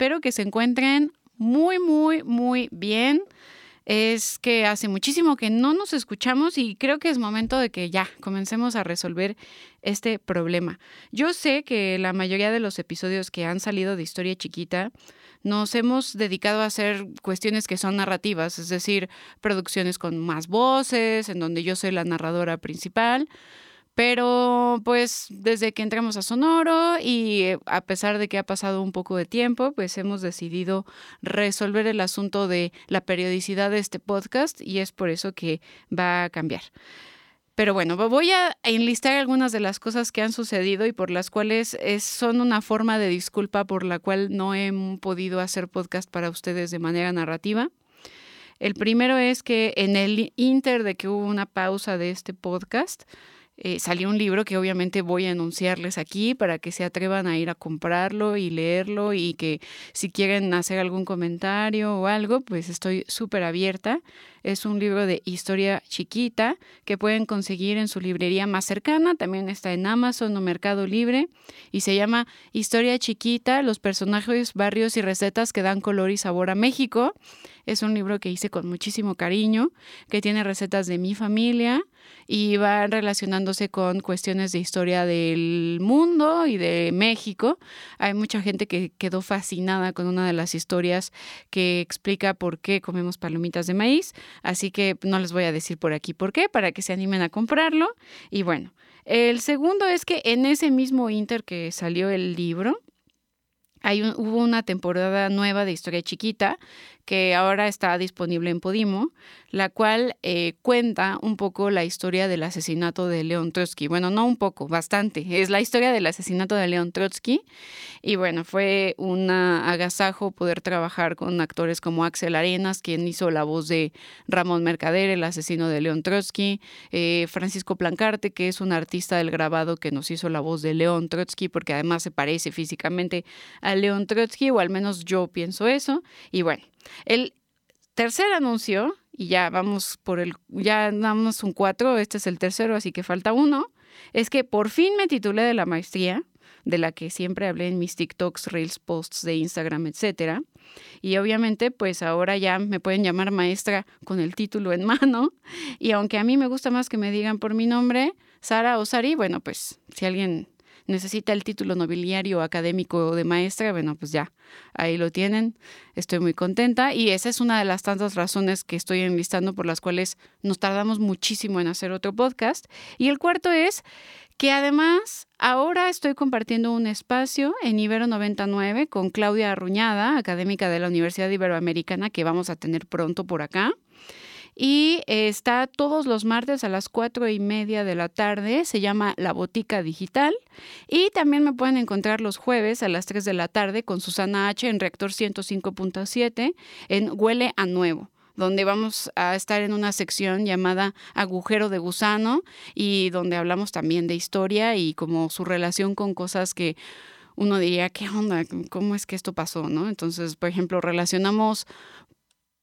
espero que se encuentren muy, muy, muy bien. Es que hace muchísimo que no nos escuchamos y creo que es momento de que ya comencemos a resolver este problema. Yo sé que la mayoría de los episodios que han salido de historia chiquita nos hemos dedicado a hacer cuestiones que son narrativas, es decir, producciones con más voces, en donde yo soy la narradora principal. Pero pues desde que entramos a Sonoro y eh, a pesar de que ha pasado un poco de tiempo, pues hemos decidido resolver el asunto de la periodicidad de este podcast y es por eso que va a cambiar. Pero bueno, voy a enlistar algunas de las cosas que han sucedido y por las cuales son una forma de disculpa por la cual no he podido hacer podcast para ustedes de manera narrativa. El primero es que en el inter de que hubo una pausa de este podcast, eh, salió un libro que obviamente voy a anunciarles aquí para que se atrevan a ir a comprarlo y leerlo y que si quieren hacer algún comentario o algo, pues estoy súper abierta. Es un libro de historia chiquita que pueden conseguir en su librería más cercana. También está en Amazon o Mercado Libre y se llama Historia chiquita, los personajes, barrios y recetas que dan color y sabor a México. Es un libro que hice con muchísimo cariño, que tiene recetas de mi familia y va con cuestiones de historia del mundo y de México. Hay mucha gente que quedó fascinada con una de las historias que explica por qué comemos palomitas de maíz. Así que no les voy a decir por aquí por qué, para que se animen a comprarlo. Y bueno, el segundo es que en ese mismo Inter que salió el libro, hay hubo una temporada nueva de Historia Chiquita que ahora está disponible en Podimo, la cual eh, cuenta un poco la historia del asesinato de León Trotsky. Bueno, no un poco, bastante. Es la historia del asesinato de León Trotsky. Y bueno, fue un agasajo poder trabajar con actores como Axel Arenas, quien hizo la voz de Ramón Mercader, el asesino de León Trotsky, eh, Francisco Plancarte, que es un artista del grabado que nos hizo la voz de León Trotsky, porque además se parece físicamente a León Trotsky, o al menos yo pienso eso. Y bueno, el tercer anuncio, y ya vamos por el, ya damos un cuatro, este es el tercero, así que falta uno, es que por fin me titulé de la maestría, de la que siempre hablé en mis TikToks, Reels, posts de Instagram, etcétera. Y obviamente, pues ahora ya me pueden llamar maestra con el título en mano. Y aunque a mí me gusta más que me digan por mi nombre, Sara o Sari, bueno, pues si alguien necesita el título nobiliario académico de maestra, bueno, pues ya, ahí lo tienen. Estoy muy contenta y esa es una de las tantas razones que estoy enlistando por las cuales nos tardamos muchísimo en hacer otro podcast. Y el cuarto es que además ahora estoy compartiendo un espacio en Ibero 99 con Claudia Arruñada, académica de la Universidad Iberoamericana, que vamos a tener pronto por acá y está todos los martes a las cuatro y media de la tarde. Se llama La Botica Digital. Y también me pueden encontrar los jueves a las 3 de la tarde con Susana H. en Reactor 105.7 en Huele a Nuevo donde vamos a estar en una sección llamada Agujero de Gusano y donde hablamos también de historia y como su relación con cosas que uno diría, ¿qué onda? ¿Cómo es que esto pasó? ¿no? Entonces, por ejemplo, relacionamos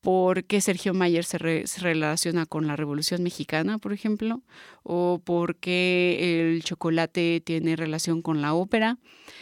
por qué Sergio Mayer se, relaciona con la Revolución Mexicana, por ejemplo, o por qué el chocolate tiene relación con la ópera.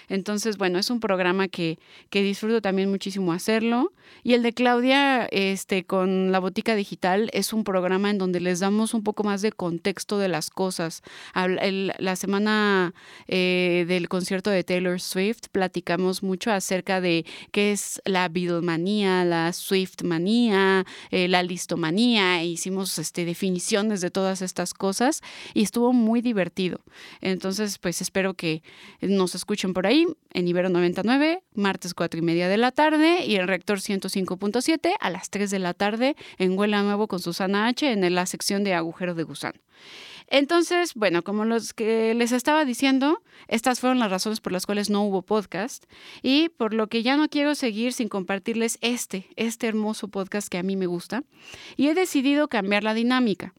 Entonces, bueno, es un programa que, que disfruto también muchísimo hacerlo. Y el de Claudia, este, con la Botica Digital, es un programa en donde les damos un poco más de contexto de las cosas. la semana eh, del concierto de Taylor Swift platicamos mucho acerca de qué es la Beatlemanía, la Swiftmanía, eh, la listomanía. E hicimos este, definiciones de todas estas cosas y estuvo muy divertido. Entonces, pues espero que nos escuchen por ahí en Ibero 99, martes 4 y media de la tarde y en Rector 105.7 a las 3 de la tarde en Huela Nuevo con Susana H en la sección de Agujero de Gusano. Entonces, bueno, como los que les estaba diciendo, estas fueron las razones por las cuales no hubo podcast y por lo que ya no quiero seguir sin compartirles este, este hermoso podcast que a mí me gusta y he decidido cambiar la dinámica.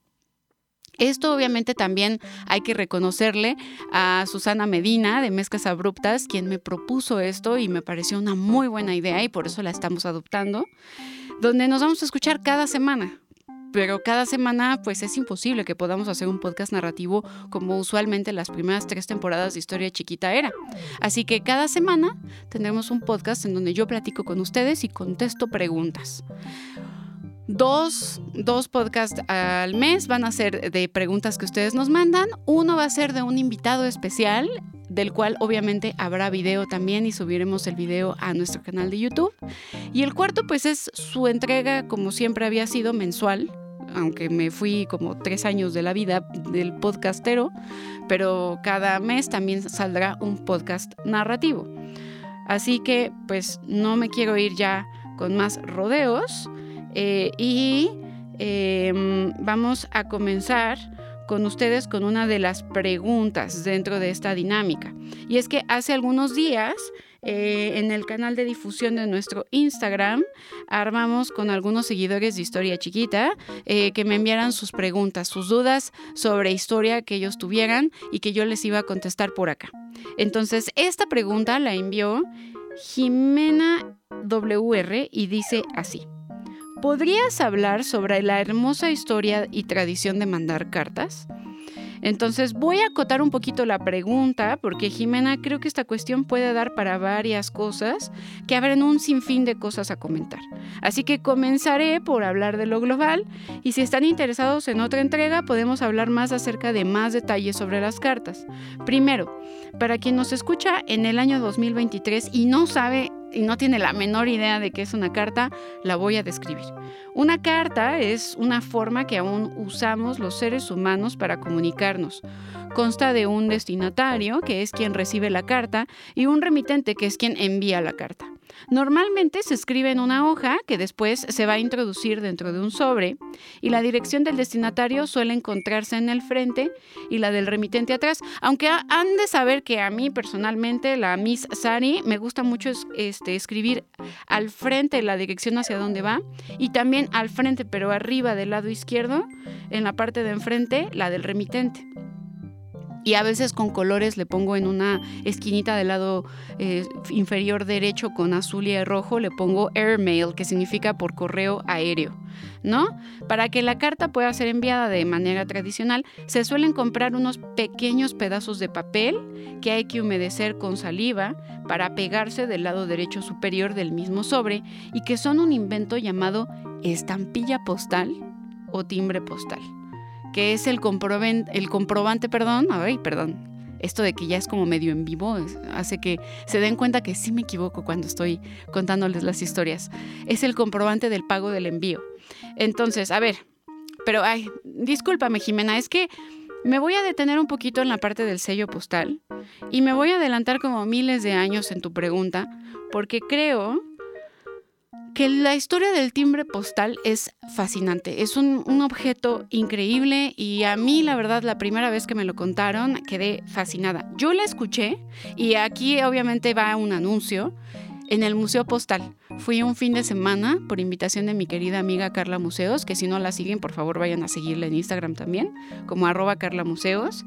Esto obviamente también hay que reconocerle a Susana Medina de Mezcas Abruptas, quien me propuso esto y me pareció una muy buena idea y por eso la estamos adoptando, donde nos vamos a escuchar cada semana pero cada semana pues es imposible que podamos hacer un podcast narrativo como usualmente las primeras tres temporadas de Historia Chiquita era. Así que cada semana tendremos un podcast en donde yo platico con ustedes y contesto preguntas. Dos, dos, podcasts al mes van a ser de preguntas que ustedes nos mandan. Uno va a ser de un invitado especial, del cual obviamente habrá video también y subiremos el video a nuestro canal de YouTube. Y el cuarto pues es su entrega como siempre había sido mensual, aunque me fui como tres años de la vida del podcastero, pero cada mes también saldrá un podcast narrativo. Así que pues no me quiero ir ya con más rodeos. Eh, y em, vamos a comenzar con ustedes con una de las preguntas dentro de esta dinámica. Y es que hace algunos días eh, en el canal de difusión de nuestro Instagram armamos con algunos seguidores de Historia Chiquita eh, que me enviaran sus preguntas, sus dudas sobre historia que ellos tuvieran y que yo les iba a contestar por acá. Entonces, esta pregunta la envió Jimena WR y dice así. ¿Podrías hablar sobre la hermosa historia y tradición de mandar cartas? Entonces voy a acotar un poquito la pregunta porque Jimena creo que esta cuestión puede dar para varias cosas que abren un sinfín de cosas a comentar. Así que comenzaré por hablar de lo global y si están interesados en otra entrega podemos hablar más acerca de más detalles sobre las cartas. Primero, para quien nos escucha en el año 2023 y no sabe y no tiene la menor idea de qué es una carta, la voy a describir. Una carta es una forma que aún usamos los seres humanos para comunicarnos. Consta de un destinatario, que es quien recibe la carta, y un remitente, que es quien envía la carta. Normalmente se escribe en una hoja que después se va a introducir dentro de un sobre y la dirección del destinatario suele encontrarse en el frente y la del remitente atrás. Aunque han de saber que a mí personalmente, la Miss Sari, me gusta mucho este, escribir al frente la dirección hacia dónde va y también al frente, pero arriba del lado izquierdo, en la parte de enfrente, la del remitente y a veces con colores le pongo en una esquinita del lado eh, inferior derecho con azul y rojo, le pongo airmail, que significa por correo aéreo, ¿no? Para que la carta pueda ser enviada de manera tradicional, se suelen comprar unos pequeños pedazos de papel que hay que humedecer con saliva para pegarse del lado derecho superior del mismo sobre y que son un invento llamado estampilla postal o timbre postal que es el, el comprobante, perdón, ay, perdón, esto de que ya es como medio en vivo hace que se den cuenta que sí me equivoco cuando estoy contándoles las historias. Es el comprobante del pago del envío. Entonces, a ver, pero ay, discúlpame Jimena, es que me voy a detener un poquito en la parte del sello postal y me voy a adelantar como miles de años en tu pregunta porque creo que la historia del timbre postal es fascinante. Es un, objeto increíble y a mí, la verdad, la primera vez que me lo contaron, quedé fascinada. Yo la escuché y aquí obviamente va un anuncio en el Museo Postal. Fui un fin de semana por invitación de mi querida amiga Carla Museos, que si no la siguen, por favor vayan a seguirla en Instagram también, como arroba Carla Museos.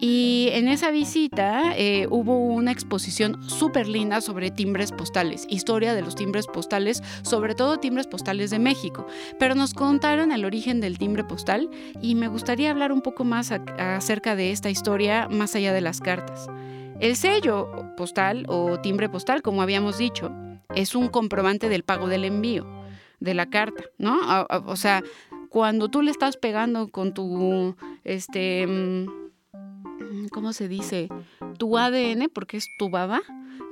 Y en esa visita eh, hubo una exposición súper linda sobre timbres postales, historia de los timbres postales, sobre todo timbres postales de México. Pero nos contaron el origen del timbre postal y me gustaría hablar un poco más acerca de esta historia más allá de las cartas. El sello postal o timbre postal, como habíamos dicho, es un comprobante del pago del envío de la carta, ¿no? O, sea, cuando tú le estás pegando con tu, este, mm, ¿cómo se dice? Tu ADN, porque es tu baba,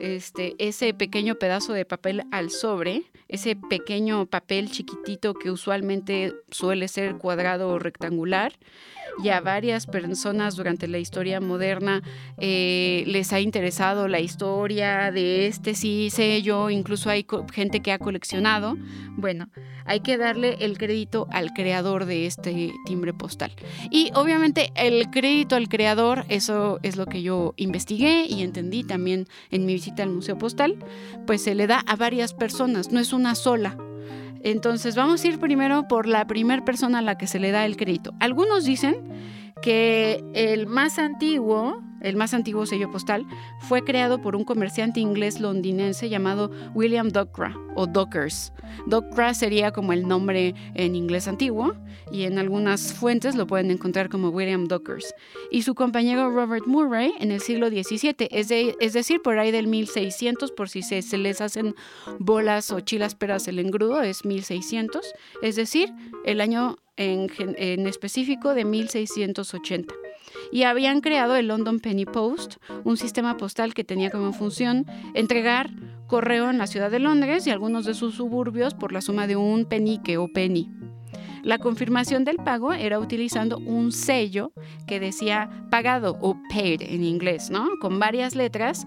este, ese pequeño pedazo de papel al sobre, ese pequeño papel chiquitito que usualmente suele ser cuadrado o rectangular, y a varias personas durante la historia moderna eh, les ha interesado la historia de este sí sello, incluso hay gente que ha coleccionado. Bueno, hay que darle el crédito al creador de este timbre postal. Y obviamente el crédito al creador, eso es lo que yo investigué y entendí también en mi visita al Museo Postal, pues se le da a varias personas, no es una sola. Entonces vamos a ir primero por la primera persona a la que se le da el crédito. Algunos dicen que el más antiguo el más antiguo sello postal, fue creado por un comerciante inglés londinense llamado William Docra o Dockers. Docra sería como el nombre en inglés antiguo y en algunas fuentes lo pueden encontrar como William Dockers. Y su compañero Robert Murray en el siglo XVII, es, decir, por ahí del 1600, por si se, les hacen bolas o chilas peras el engrudo, es 1600, es decir, el año en específico de 1680 y habían creado el London Penny Post, un sistema postal que tenía como función entregar correo en la ciudad de Londres y algunos de sus suburbios por la suma de un penique o penny. La confirmación del pago era utilizando un sello que decía pagado o paid en inglés, ¿no? Con varias letras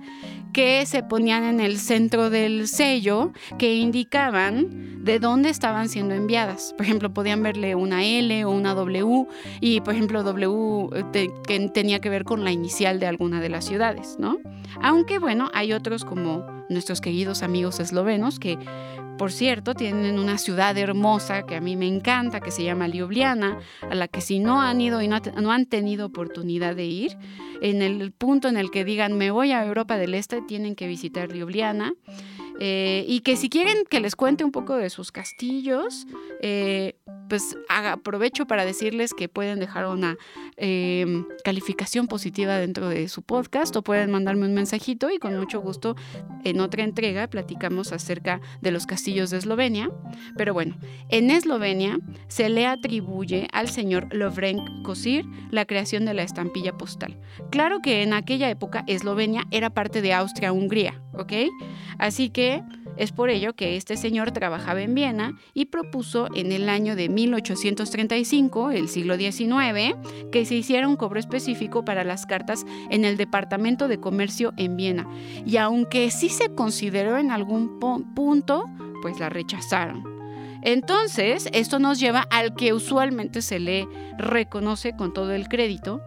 que se ponían en el centro del sello que indicaban de dónde estaban siendo enviadas. Por ejemplo, podían verle una L o una W y, por ejemplo, W eh, que tenía que ver con la inicial de alguna de las ciudades, ¿no? Aunque, bueno, hay otros como nuestros queridos amigos eslovenos que por cierto, tienen una ciudad hermosa que a mí me encanta, que se llama Ljubljana, a la que si no han ido y no, han tenido oportunidad de ir, en el punto en el que digan me voy a Europa del Este, tienen que visitar Ljubljana. Eh, y que si quieren que les cuente un poco de sus castillos, eh, pues aprovecho para decirles que pueden dejar una em, calificación positiva dentro de su podcast o pueden mandarme un mensajito y con mucho gusto en otra entrega platicamos acerca de los castillos de Eslovenia. Pero bueno, en Eslovenia se le atribuye al señor Lovrenk Kosir la creación de la estampilla postal. Claro que en aquella época Eslovenia era parte de Austria-Hungría, ¿ok? Así que es por ello que este señor trabajaba en Viena y propuso en el año de 1835, el siglo XIX, que se hiciera un cobro específico para las cartas en el Departamento de Comercio en Viena. Y aunque sí se consideró en algún punto, pues la rechazaron. Entonces, esto nos lleva al que usualmente se le reconoce con todo el crédito,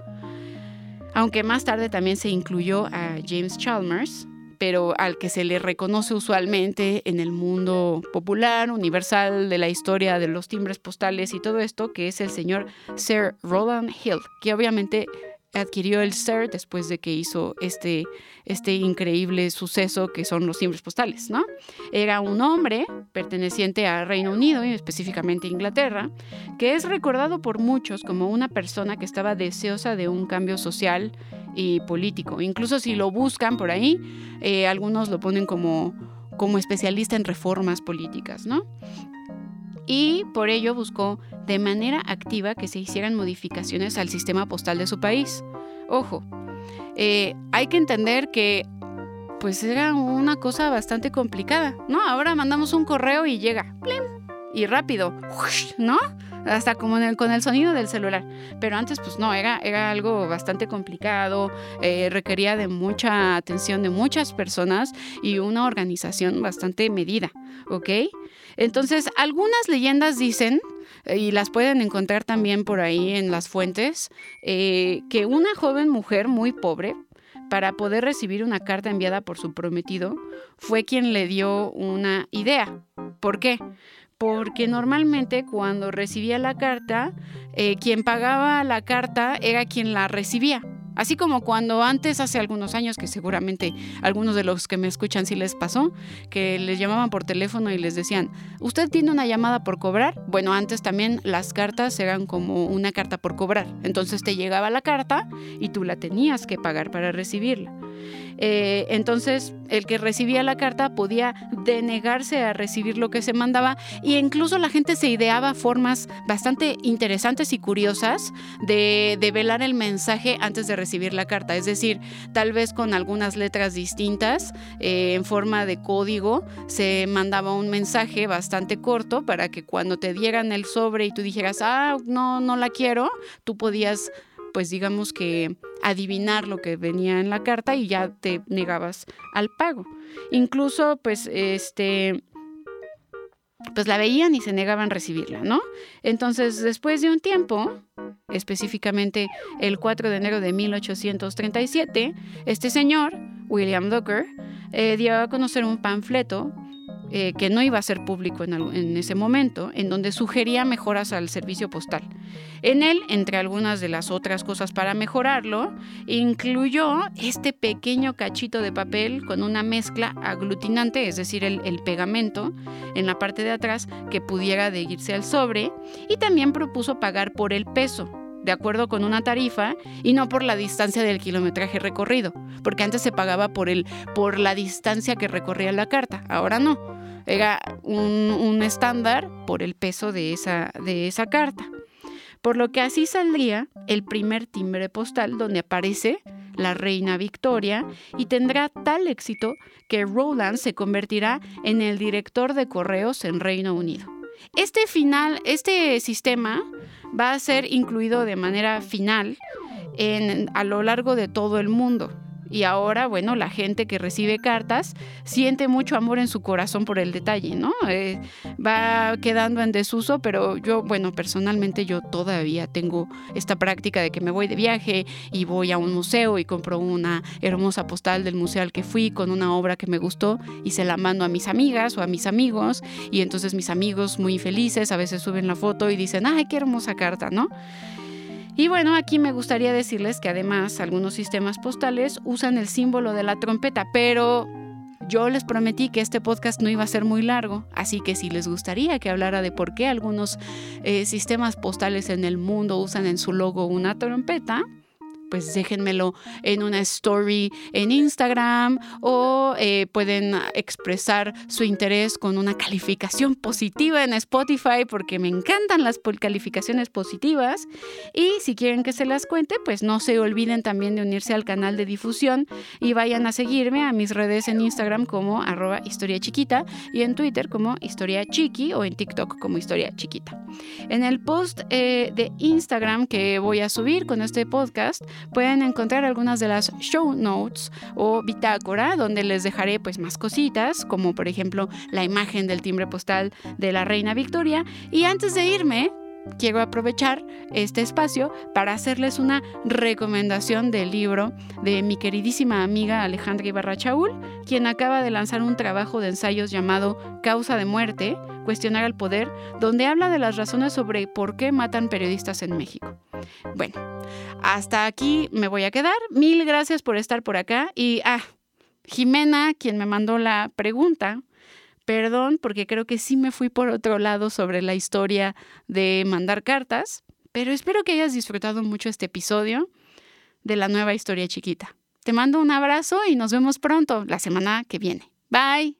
aunque más tarde también se incluyó a James Chalmers, pero al que se le reconoce usualmente en el mundo popular, universal, de la historia de los timbres postales y todo esto, que es el señor Sir Roland Hill, que obviamente adquirió el Sir después de que hizo este, este increíble suceso que son los timbres postales, ¿no? Era un hombre perteneciente al Reino Unido y específicamente a Inglaterra, que es recordado por muchos como una persona que estaba deseosa de un cambio social y político. Incluso si lo buscan por ahí, eh, algunos lo ponen como, como especialista en reformas políticas, ¿no? Y por ello buscó de manera activa que se hicieran modificaciones al sistema postal de su país. Ojo, eh, hay que entender que pues era una cosa bastante complicada, ¿no? Ahora mandamos un correo y llega, ¡plim! y rápido, ¿no? Hasta como con el sonido del celular. Pero antes, pues no, era, algo bastante complicado, eh, requería de mucha atención de muchas personas y una organización bastante medida, ¿ok? Entonces, algunas leyendas dicen, eh, y las pueden encontrar también por ahí en las fuentes, eh, que una joven mujer muy pobre, para poder recibir una carta enviada por su prometido, fue quien le dio una idea. ¿Por qué? Porque normalmente cuando recibía la carta, eh, quien pagaba la carta era quien la recibía. Así como cuando antes, hace algunos años, que seguramente algunos de los que me escuchan sí les pasó, que les llamaban por teléfono y les decían, ¿usted tiene una llamada por cobrar? Bueno, antes también las cartas eran como una carta por cobrar. Entonces te llegaba la carta y tú la tenías que pagar para recibirla. Eh, entonces, el que recibía la carta podía denegarse a recibir lo que se mandaba e incluso la gente se ideaba formas bastante interesantes y curiosas de, velar el mensaje antes de recibir la carta. Es decir, tal vez con algunas letras distintas, eh, en forma de código, se mandaba un mensaje bastante corto para que cuando te dieran el sobre y tú dijeras, ah, no, no la quiero, tú podías pues digamos que adivinar lo que venía en la carta y ya te negabas al pago. Incluso pues este pues la veían y se negaban a recibirla, ¿no? Entonces, después de un tiempo, específicamente el 4 de enero de 1837, este señor, William Docker, eh, dio a conocer un panfleto eh, que no iba a ser público en, ese momento, en donde sugería mejoras al servicio postal. En él, entre algunas de las otras cosas para mejorarlo, incluyó este pequeño cachito de papel con una mezcla aglutinante, es decir, el, el pegamento en la parte de atrás que pudiera adherirse al sobre, y también propuso pagar por el peso, de acuerdo con una tarifa y no por la distancia del kilometraje recorrido, porque antes se pagaba por, el, por la distancia que recorría la carta, ahora no, era un, estándar por el peso de esa, de esa carta. Por lo que así saldría el primer timbre postal donde aparece la reina Victoria y tendrá tal éxito que Roland se convertirá en el director de correos en Reino Unido. Este final, este sistema va a ser incluido de manera final en, a lo largo de todo el mundo. Y ahora, bueno, la gente que recibe cartas siente mucho amor en su corazón por el detalle, ¿no? Eh, va quedando en desuso, pero yo, bueno, personalmente yo todavía tengo esta práctica de que me voy de viaje y voy a un museo y compro una hermosa postal del museo al que fui con una obra que me gustó y se la mando a mis amigas o a mis amigos y entonces mis amigos muy felices a veces suben la foto y dicen, ay, qué hermosa carta, ¿no? Y bueno, aquí me gustaría decirles que además algunos sistemas postales usan el símbolo de la trompeta, pero yo les prometí que este podcast no iba a ser muy largo, así que si les gustaría que hablara de por qué algunos eh, sistemas postales en el mundo usan en su logo una trompeta, pues déjenmelo en una story en Instagram o eh, pueden expresar su interés con una calificación positiva en Spotify porque me encantan las calificaciones positivas. Y si quieren que se las cuente, pues no se olviden también de unirse al canal de difusión y vayan a seguirme a mis redes en Instagram como arroba historia y en Twitter como historia chiqui o en TikTok como historia chiquita. En el post eh, de Instagram que voy a subir con este podcast, pueden encontrar algunas de las show notes o bitácora donde les dejaré pues más cositas como por ejemplo la imagen del timbre postal de la reina Victoria. Y antes de irme quiero aprovechar este espacio para hacerles una recomendación del libro de mi queridísima amiga Alejandra Ibarra Chaul, quien acaba de lanzar un trabajo de ensayos llamado Causa de Muerte, Cuestionar al Poder, donde habla de las razones sobre por qué matan periodistas en México. Bueno, hasta aquí me voy a quedar. Mil gracias por estar por acá y, ah, Jimena, quien me mandó la pregunta, Perdón, porque creo que sí me fui por otro lado sobre la historia de mandar cartas, pero espero que hayas disfrutado mucho este episodio de la nueva historia chiquita. Te mando un abrazo y nos vemos pronto, la semana que viene. Bye.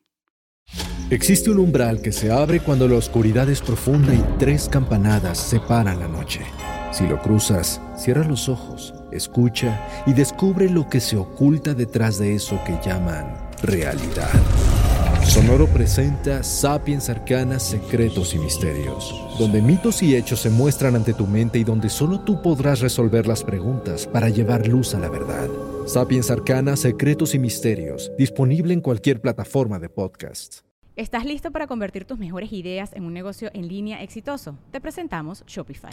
Existe un umbral que se abre cuando la oscuridad es profunda y tres campanadas separan la noche. Si lo cruzas, cierra los ojos, escucha y descubre lo que se oculta detrás de eso que llaman realidad. Sonoro presenta Sapiens Arcanas, Secretos y Misterios, donde mitos y hechos se muestran ante tu mente y donde solo tú podrás resolver las preguntas para llevar luz a la verdad. Sapiens Arcanas, Secretos y Misterios, disponible en cualquier plataforma de podcast. ¿Estás listo para convertir tus mejores ideas en un negocio en línea exitoso? Te presentamos Shopify.